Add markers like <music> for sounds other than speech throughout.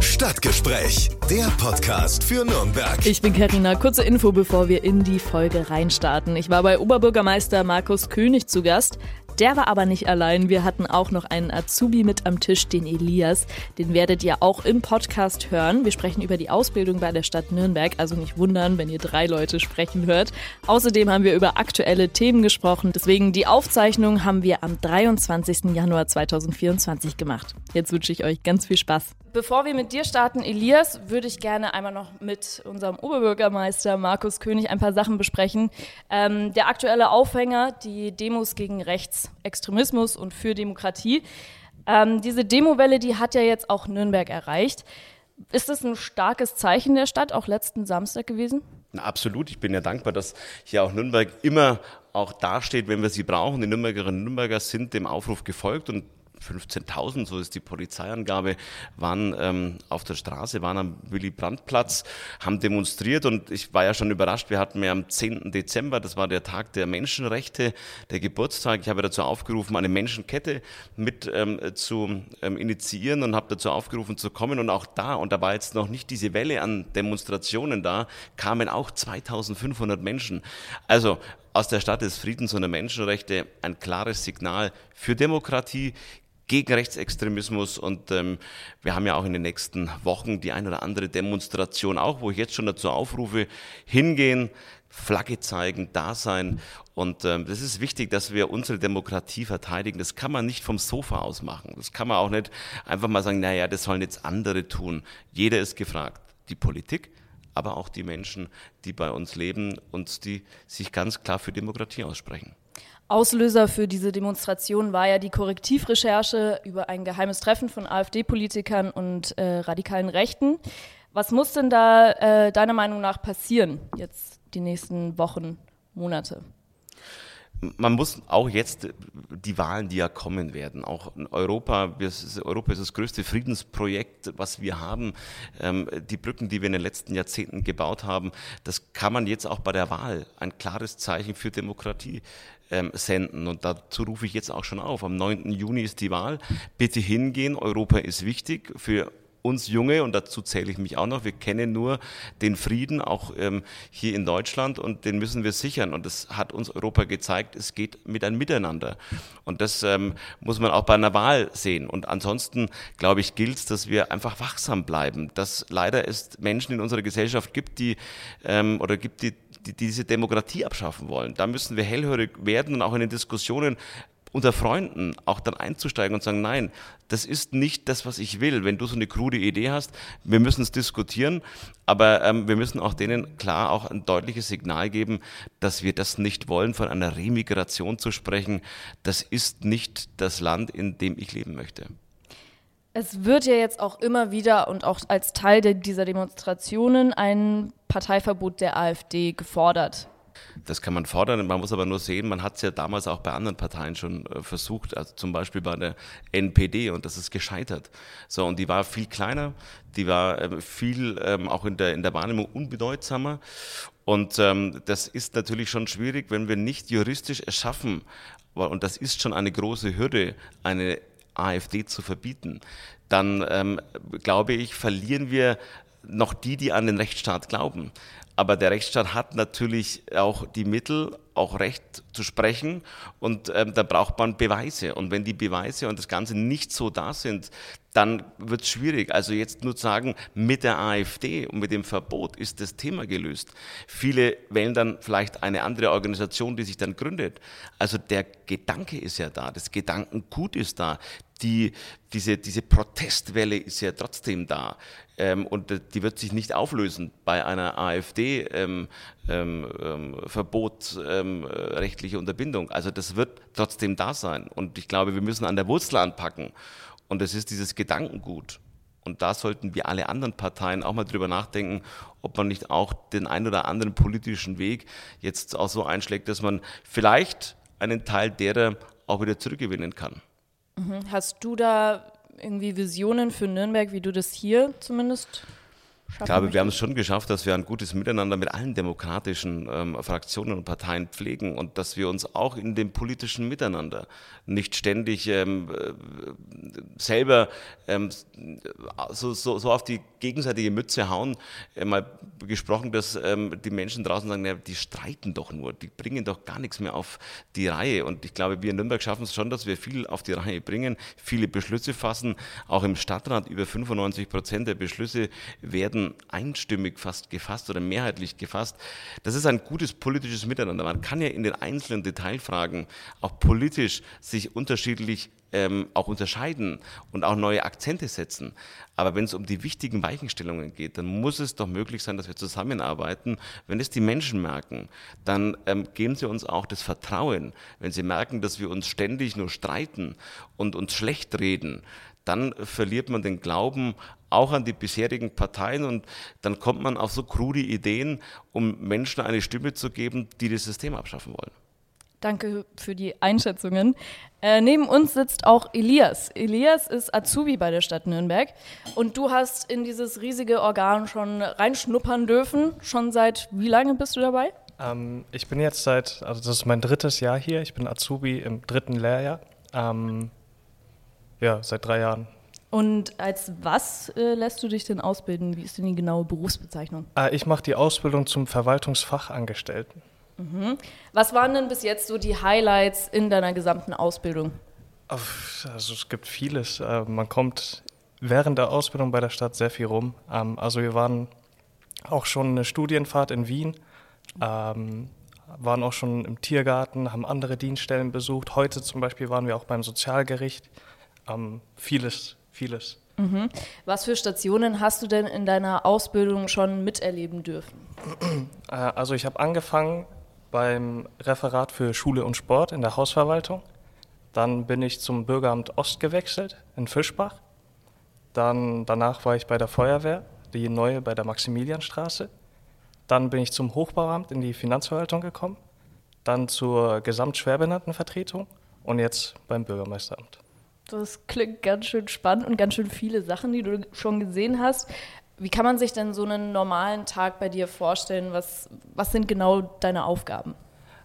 Stadtgespräch, der Podcast für Nürnberg. Ich bin Karina. Kurze Info, bevor wir in die Folge reinstarten. Ich war bei Oberbürgermeister Markus König zu Gast. Der war aber nicht allein. Wir hatten auch noch einen Azubi mit am Tisch, den Elias. Den werdet ihr auch im Podcast hören. Wir sprechen über die Ausbildung bei der Stadt Nürnberg, also nicht wundern, wenn ihr drei Leute sprechen hört. Außerdem haben wir über aktuelle Themen gesprochen. Deswegen die Aufzeichnung haben wir am 23. Januar 2024 gemacht. Jetzt wünsche ich euch ganz viel Spaß. Bevor wir mit dir starten, Elias, würde ich gerne einmal noch mit unserem Oberbürgermeister Markus König ein paar Sachen besprechen. Ähm, der aktuelle Aufhänger, die Demos gegen Rechtsextremismus und für Demokratie. Ähm, diese Demowelle, die hat ja jetzt auch Nürnberg erreicht. Ist das ein starkes Zeichen der Stadt, auch letzten Samstag gewesen? Na, absolut. Ich bin ja dankbar, dass hier auch Nürnberg immer auch dasteht, wenn wir sie brauchen. Die Nürnbergerinnen und Nürnberger sind dem Aufruf gefolgt und 15.000, so ist die Polizeiangabe, waren ähm, auf der Straße, waren am Willy-Brandt-Platz, haben demonstriert und ich war ja schon überrascht, wir hatten ja am 10. Dezember, das war der Tag der Menschenrechte, der Geburtstag, ich habe dazu aufgerufen, eine Menschenkette mit ähm, zu ähm, initiieren und habe dazu aufgerufen zu kommen und auch da, und da war jetzt noch nicht diese Welle an Demonstrationen da, kamen auch 2500 Menschen. Also aus der Stadt des Friedens und der Menschenrechte ein klares Signal für Demokratie, gegen Rechtsextremismus und ähm, wir haben ja auch in den nächsten Wochen die ein oder andere Demonstration auch, wo ich jetzt schon dazu aufrufe, hingehen, Flagge zeigen, da sein und ähm, das ist wichtig, dass wir unsere Demokratie verteidigen. Das kann man nicht vom Sofa aus machen. Das kann man auch nicht einfach mal sagen, naja, das sollen jetzt andere tun. Jeder ist gefragt. Die Politik, aber auch die Menschen, die bei uns leben und die sich ganz klar für Demokratie aussprechen. Auslöser für diese Demonstration war ja die Korrektivrecherche über ein geheimes Treffen von AfD-Politikern und äh, radikalen Rechten. Was muss denn da äh, deiner Meinung nach passieren jetzt die nächsten Wochen, Monate? man muss auch jetzt die Wahlen, die ja kommen werden, auch in Europa, Europa ist das größte Friedensprojekt, was wir haben. Ähm, die Brücken, die wir in den letzten Jahrzehnten gebaut haben, das kann man jetzt auch bei der Wahl ein klares Zeichen für Demokratie ähm, senden. Und dazu rufe ich jetzt auch schon auf. Am 9. Juni ist die Wahl. Bitte hingehen. Europa ist wichtig für uns Junge, und dazu zähle ich mich auch noch, wir kennen nur den Frieden, auch ähm, hier in Deutschland, und den müssen wir sichern. Und das hat uns Europa gezeigt, es geht mit einem Miteinander. Und das ähm, muss man auch bei einer Wahl sehen. Und ansonsten, glaube ich, gilt es, dass wir einfach wachsam bleiben, dass leider es Menschen in unserer Gesellschaft gibt, die ähm, oder gibt, die, die diese Demokratie abschaffen wollen. Da müssen wir hellhörig werden und auch in den Diskussionen unter Freunden auch dann einzusteigen und sagen, nein, das ist nicht das, was ich will. Wenn du so eine krude Idee hast, wir müssen es diskutieren, aber ähm, wir müssen auch denen klar auch ein deutliches Signal geben, dass wir das nicht wollen, von einer Remigration zu sprechen. Das ist nicht das Land, in dem ich leben möchte. Es wird ja jetzt auch immer wieder und auch als Teil dieser Demonstrationen ein Parteiverbot der AfD gefordert. Das kann man fordern, man muss aber nur sehen, man hat es ja damals auch bei anderen Parteien schon äh, versucht, also zum Beispiel bei der NPD und das ist gescheitert. So, und die war viel kleiner, die war äh, viel ähm, auch in der, in der Wahrnehmung unbedeutsamer. Und ähm, das ist natürlich schon schwierig, wenn wir nicht juristisch es schaffen, und das ist schon eine große Hürde, eine AfD zu verbieten, dann ähm, glaube ich, verlieren wir noch die, die an den Rechtsstaat glauben. Aber der Rechtsstaat hat natürlich auch die Mittel, auch Recht zu sprechen und ähm, da braucht man Beweise. Und wenn die Beweise und das Ganze nicht so da sind, dann wird es schwierig. Also jetzt nur sagen, mit der AfD und mit dem Verbot ist das Thema gelöst. Viele wählen dann vielleicht eine andere Organisation, die sich dann gründet. Also der Gedanke ist ja da, das Gedankengut ist da, die, diese, diese Protestwelle ist ja trotzdem da. Ähm, und die wird sich nicht auflösen bei einer AfD-Verbot, ähm, ähm, ähm, rechtliche Unterbindung. Also das wird trotzdem da sein. Und ich glaube, wir müssen an der Wurzel anpacken. Und das ist dieses Gedankengut. Und da sollten wir alle anderen Parteien auch mal drüber nachdenken, ob man nicht auch den einen oder anderen politischen Weg jetzt auch so einschlägt, dass man vielleicht einen Teil derer auch wieder zurückgewinnen kann. Mhm. Hast du da irgendwie Visionen für Nürnberg, wie du das hier zumindest Ich glaube, wir haben es schon geschafft, dass wir ein gutes Miteinander mit allen demokratischen ähm, Fraktionen und Parteien pflegen und dass wir uns auch in dem politischen Miteinander nicht ständig ähm, äh, selber ähm, so, so, so, auf die gegenseitige Mütze hauen. Äh, mal gesprochen, dass ähm, die Menschen draußen sagen, ja, die streiten doch nur, die bringen doch gar nichts mehr auf die Reihe. Und ich glaube, wir in Nürnberg schaffen es schon, dass wir viel auf die Reihe bringen, viele Beschlüsse fassen. Auch im Stadtrat über 95 Prozent der Beschlüsse werden einstimmig fast gefasst oder mehrheitlich gefasst. Das ist ein gutes politisches Miteinander. Man kann ja in den einzelnen Detailfragen auch politisch sich unterschiedlich ähm, auch unterscheiden und auch neue Akzente setzen. Aber wenn es um die wichtigen Weichenstellungen geht, dann muss es doch möglich sein, dass wir zusammenarbeiten. Wenn es die Menschen merken, dann ähm, geben sie uns auch das Vertrauen. Wenn sie merken, dass wir uns ständig nur streiten und uns schlecht reden, dann verliert man den Glauben auch an die bisherigen Parteien und dann kommt man auf so krude Ideen, um Menschen eine Stimme zu geben, die das System abschaffen wollen. Danke für die Einschätzungen. Äh, neben uns sitzt auch Elias. Elias ist Azubi bei der Stadt Nürnberg und du hast in dieses riesige Organ schon reinschnuppern dürfen. Schon seit wie lange bist du dabei? Ähm, ich bin jetzt seit, also das ist mein drittes Jahr hier. Ich bin Azubi im dritten Lehrjahr. Ähm, ja, seit drei Jahren. Und als was äh, lässt du dich denn ausbilden? Wie ist denn die genaue Berufsbezeichnung? Äh, ich mache die Ausbildung zum Verwaltungsfachangestellten. Mhm. Was waren denn bis jetzt so die Highlights in deiner gesamten Ausbildung? Also es gibt vieles. Äh, man kommt während der Ausbildung bei der Stadt sehr viel rum. Ähm, also wir waren auch schon eine Studienfahrt in Wien, ähm, waren auch schon im Tiergarten, haben andere Dienststellen besucht. Heute zum Beispiel waren wir auch beim Sozialgericht. Ähm, vieles, vieles. Mhm. Was für Stationen hast du denn in deiner Ausbildung schon miterleben dürfen? <clears throat> Äh, also ich habe angefangen beim Referat für Schule und Sport in der Hausverwaltung. Dann bin ich zum Bürgeramt Ost gewechselt in Fischbach. Dann, danach war ich bei der Feuerwehr, die neue bei der Maximilianstraße. Dann bin ich zum Hochbauamt in die Finanzverwaltung gekommen. Dann zur Gesamtschwerbehindertenvertretung und jetzt beim Bürgermeisteramt. Das klingt ganz schön spannend und ganz schön viele Sachen, die du schon gesehen hast. Wie kann man sich denn so einen normalen Tag bei dir vorstellen? Was, was sind genau deine Aufgaben?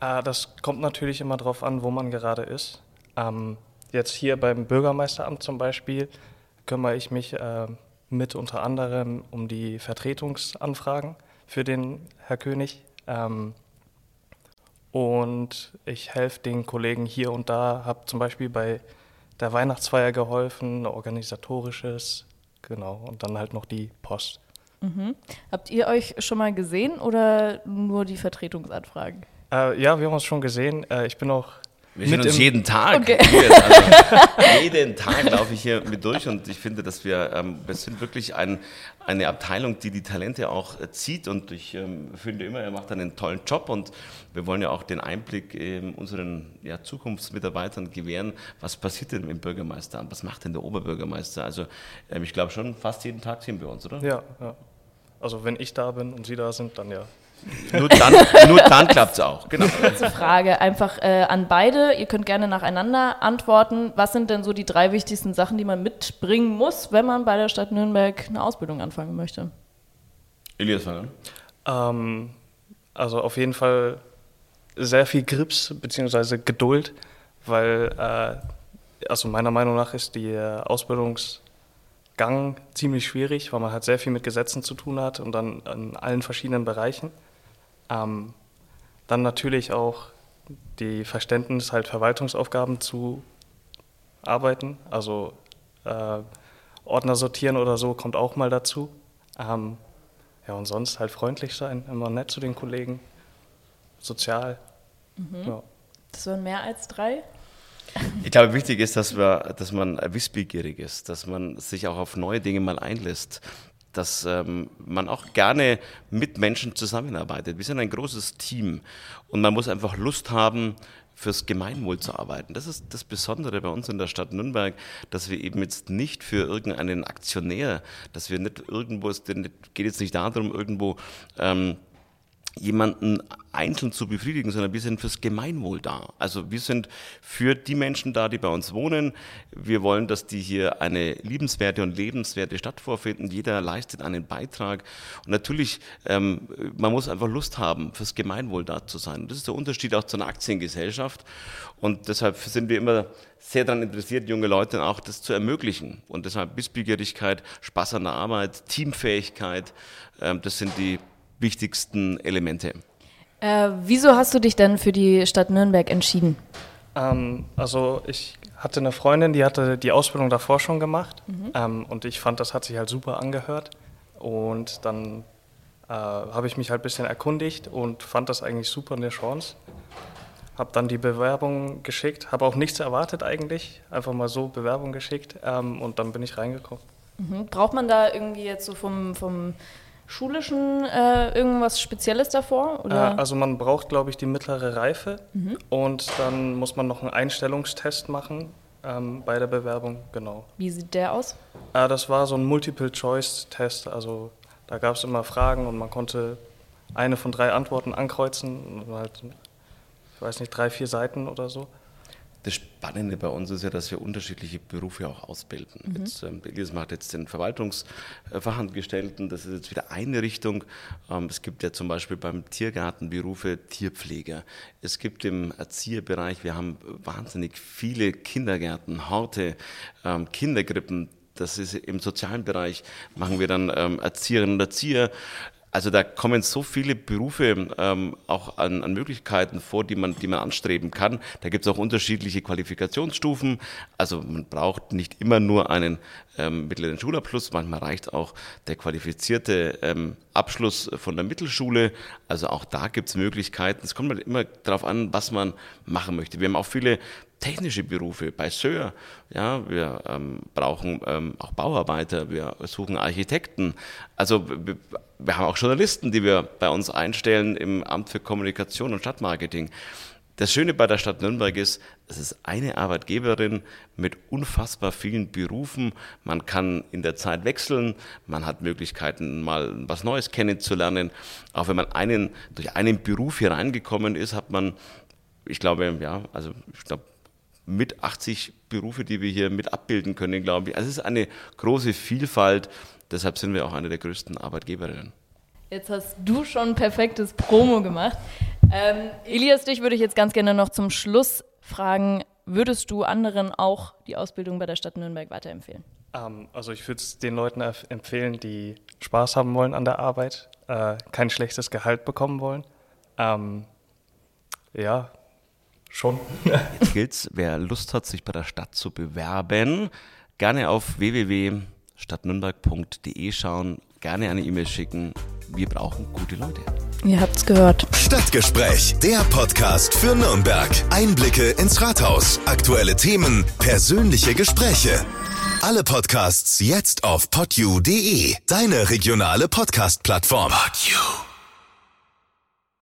Äh, das kommt natürlich immer darauf an, wo man gerade ist. Ähm, jetzt hier beim Bürgermeisteramt zum Beispiel kümmere ich mich äh, mit unter anderem um die Vertretungsanfragen für den Herr König. Ähm, und ich helfe den Kollegen hier und da, habe zum Beispiel bei der Weihnachtsfeier geholfen, organisatorisches, genau, und dann halt noch die Post. Mhm. Habt ihr euch schon mal gesehen oder nur die Vertretungsanfragen? Äh, ja, wir haben uns schon gesehen. Äh, ich bin auch wir sehen uns jeden Tag. Okay. Also, <laughs> jeden Tag laufe ich hier mit durch und ich finde, dass wir, ähm, wir sind wirklich ein, eine Abteilung, die die Talente auch äh, zieht und ich ähm, finde immer, er macht einen tollen Job und wir wollen ja auch den Einblick ähm, unseren ja, Zukunftsmitarbeitern gewähren, was passiert denn im Bürgermeisteramt, was macht denn der Oberbürgermeister? Also ähm, ich glaube schon, fast jeden Tag sehen wir uns, oder? Ja, ja. Also wenn ich da bin und Sie da sind, dann ja. Nur dann, nur dann klappt es auch. Genau. Kurze Frage einfach äh, an beide. Ihr könnt gerne nacheinander antworten. Was sind denn so die drei wichtigsten Sachen, die man mitbringen muss, wenn man bei der Stadt Nürnberg eine Ausbildung anfangen möchte? Elias, fang ähm, Also auf jeden Fall sehr viel Grips bzw. Geduld, weil äh, also meiner Meinung nach ist die Ausbildungsgang ziemlich schwierig, weil man halt sehr viel mit Gesetzen zu tun hat und dann in allen verschiedenen Bereichen. Ähm, dann natürlich auch die Verständnis, halt Verwaltungsaufgaben zu arbeiten. Also äh, Ordner sortieren oder so kommt auch mal dazu. Ähm, ja, und sonst halt freundlich sein, immer nett zu den Kollegen, sozial. Mhm. Ja. Das waren mehr als drei? Ich glaube, wichtig ist, dass, wir, dass man wissbegierig ist, dass man sich auch auf neue Dinge mal einlässt, dass ähm, man auch gerne mit Menschen zusammenarbeitet. Wir sind ein großes Team und man muss einfach Lust haben, fürs Gemeinwohl zu arbeiten. Das ist das Besondere bei uns in der Stadt Nürnberg, dass wir eben jetzt nicht für irgendeinen Aktionär, dass wir nicht irgendwo, es geht jetzt nicht darum, irgendwo ähm, jemanden einzeln zu befriedigen, sondern wir sind fürs Gemeinwohl da. Also wir sind für die Menschen da, die bei uns wohnen. Wir wollen, dass die hier eine liebenswerte und lebenswerte Stadt vorfinden. Jeder leistet einen Beitrag. Und natürlich, ähm, man muss einfach Lust haben, fürs Gemeinwohl da zu sein. Das ist der Unterschied auch zu einer Aktiengesellschaft. Und deshalb sind wir immer sehr daran interessiert, junge Leute auch das zu ermöglichen. Und deshalb Wissbegierigkeit, Spaß an der Arbeit, Teamfähigkeit, ähm, das sind die wichtigsten Elemente. Äh, wieso hast du dich denn für die Stadt Nürnberg entschieden? Ähm, also ich hatte eine Freundin, die hatte die Ausbildung davor schon gemacht mhm. ähm, und ich fand, das hat sich halt super angehört. Und dann äh, habe ich mich halt ein bisschen erkundigt und fand das eigentlich super eine Chance. Habe dann die Bewerbung geschickt, habe auch nichts erwartet eigentlich, einfach mal so Bewerbung geschickt ähm, und dann bin ich reingekommen. Mhm. Braucht man da irgendwie jetzt so vom, vom schulischen äh, irgendwas Spezielles davor? Oder? Äh, also man braucht, glaube ich, die mittlere Reife mhm. und dann muss man noch einen Einstellungstest machen ähm, bei der Bewerbung, genau. Wie sieht der aus? Äh, das war so ein Multiple-Choice-Test, also da gab es immer Fragen und man konnte eine von drei Antworten ankreuzen, halt, ich weiß nicht, drei, vier Seiten oder so. Das Spannende bei uns ist ja, dass wir unterschiedliche Berufe auch ausbilden. Mhm. Jetzt, ähm, Elias macht jetzt den Verwaltungsfachangestellten, das ist jetzt wieder eine Richtung. Ähm, es gibt ja zum Beispiel beim Tiergarten Berufe Tierpfleger. Es gibt im Erzieherbereich, wir haben wahnsinnig viele Kindergärten, Horte, ähm, Kindergrippen, das ist im sozialen Bereich, machen wir dann ähm, Erzieherinnen und Erzieher. Also da kommen so viele Berufe ähm, auch an, an, Möglichkeiten vor, die man, die man anstreben kann. Da gibt es auch unterschiedliche Qualifikationsstufen. Also man braucht nicht immer nur einen ähm, mittleren Schulabschluss, manchmal reicht auch der qualifizierte ähm, Abschluss von der Mittelschule. Also auch da gibt es Möglichkeiten. Es kommt immer darauf an, was man machen möchte. Wir haben auch viele technische Berufe bei Sör. Ja, wir ähm, brauchen ähm, auch Bauarbeiter, wir suchen Architekten. Also wir, wir haben auch Journalisten, die wir bei uns einstellen im Amt für Kommunikation und Stadtmarketing. Das Schöne bei der Stadt Nürnberg ist, es ist eine Arbeitgeberin mit unfassbar vielen Berufen. Man kann in der Zeit wechseln, man hat Möglichkeiten, mal was Neues kennenzulernen. Auch wenn man einen, durch einen Beruf hier reingekommen ist, hat man, ich glaube, ja, also ich glaube, mit 80 Berufe, die wir hier mit abbilden können, glaube ich. Also es ist eine große Vielfalt. Deshalb sind wir auch eine der größten Arbeitgeberinnen. Jetzt hast du schon perfektes Promo gemacht. Ähm, Elias, dich würde ich jetzt ganz gerne noch zum Schluss fragen, würdest du anderen auch die Ausbildung bei der Stadt Nürnberg weiterempfehlen? Ähm, also ich würde es den Leuten empfehlen, die Spaß haben wollen an der Arbeit, äh, kein schlechtes Gehalt bekommen wollen. Ähm, ja, schon. Jetzt gilt's, wer Lust hat, sich bei der Stadt zu bewerben, gerne auf www.stadtnürnberg.de schauen, gerne eine E-Mail schicken. Wir brauchen gute Leute. Ihr habt's gehört. Stadtgespräch, der Podcast für Nürnberg. Einblicke ins Rathaus, aktuelle Themen, persönliche Gespräche. Alle Podcasts jetzt auf podyou.de, deine regionale Podcast-Plattform. Podyou.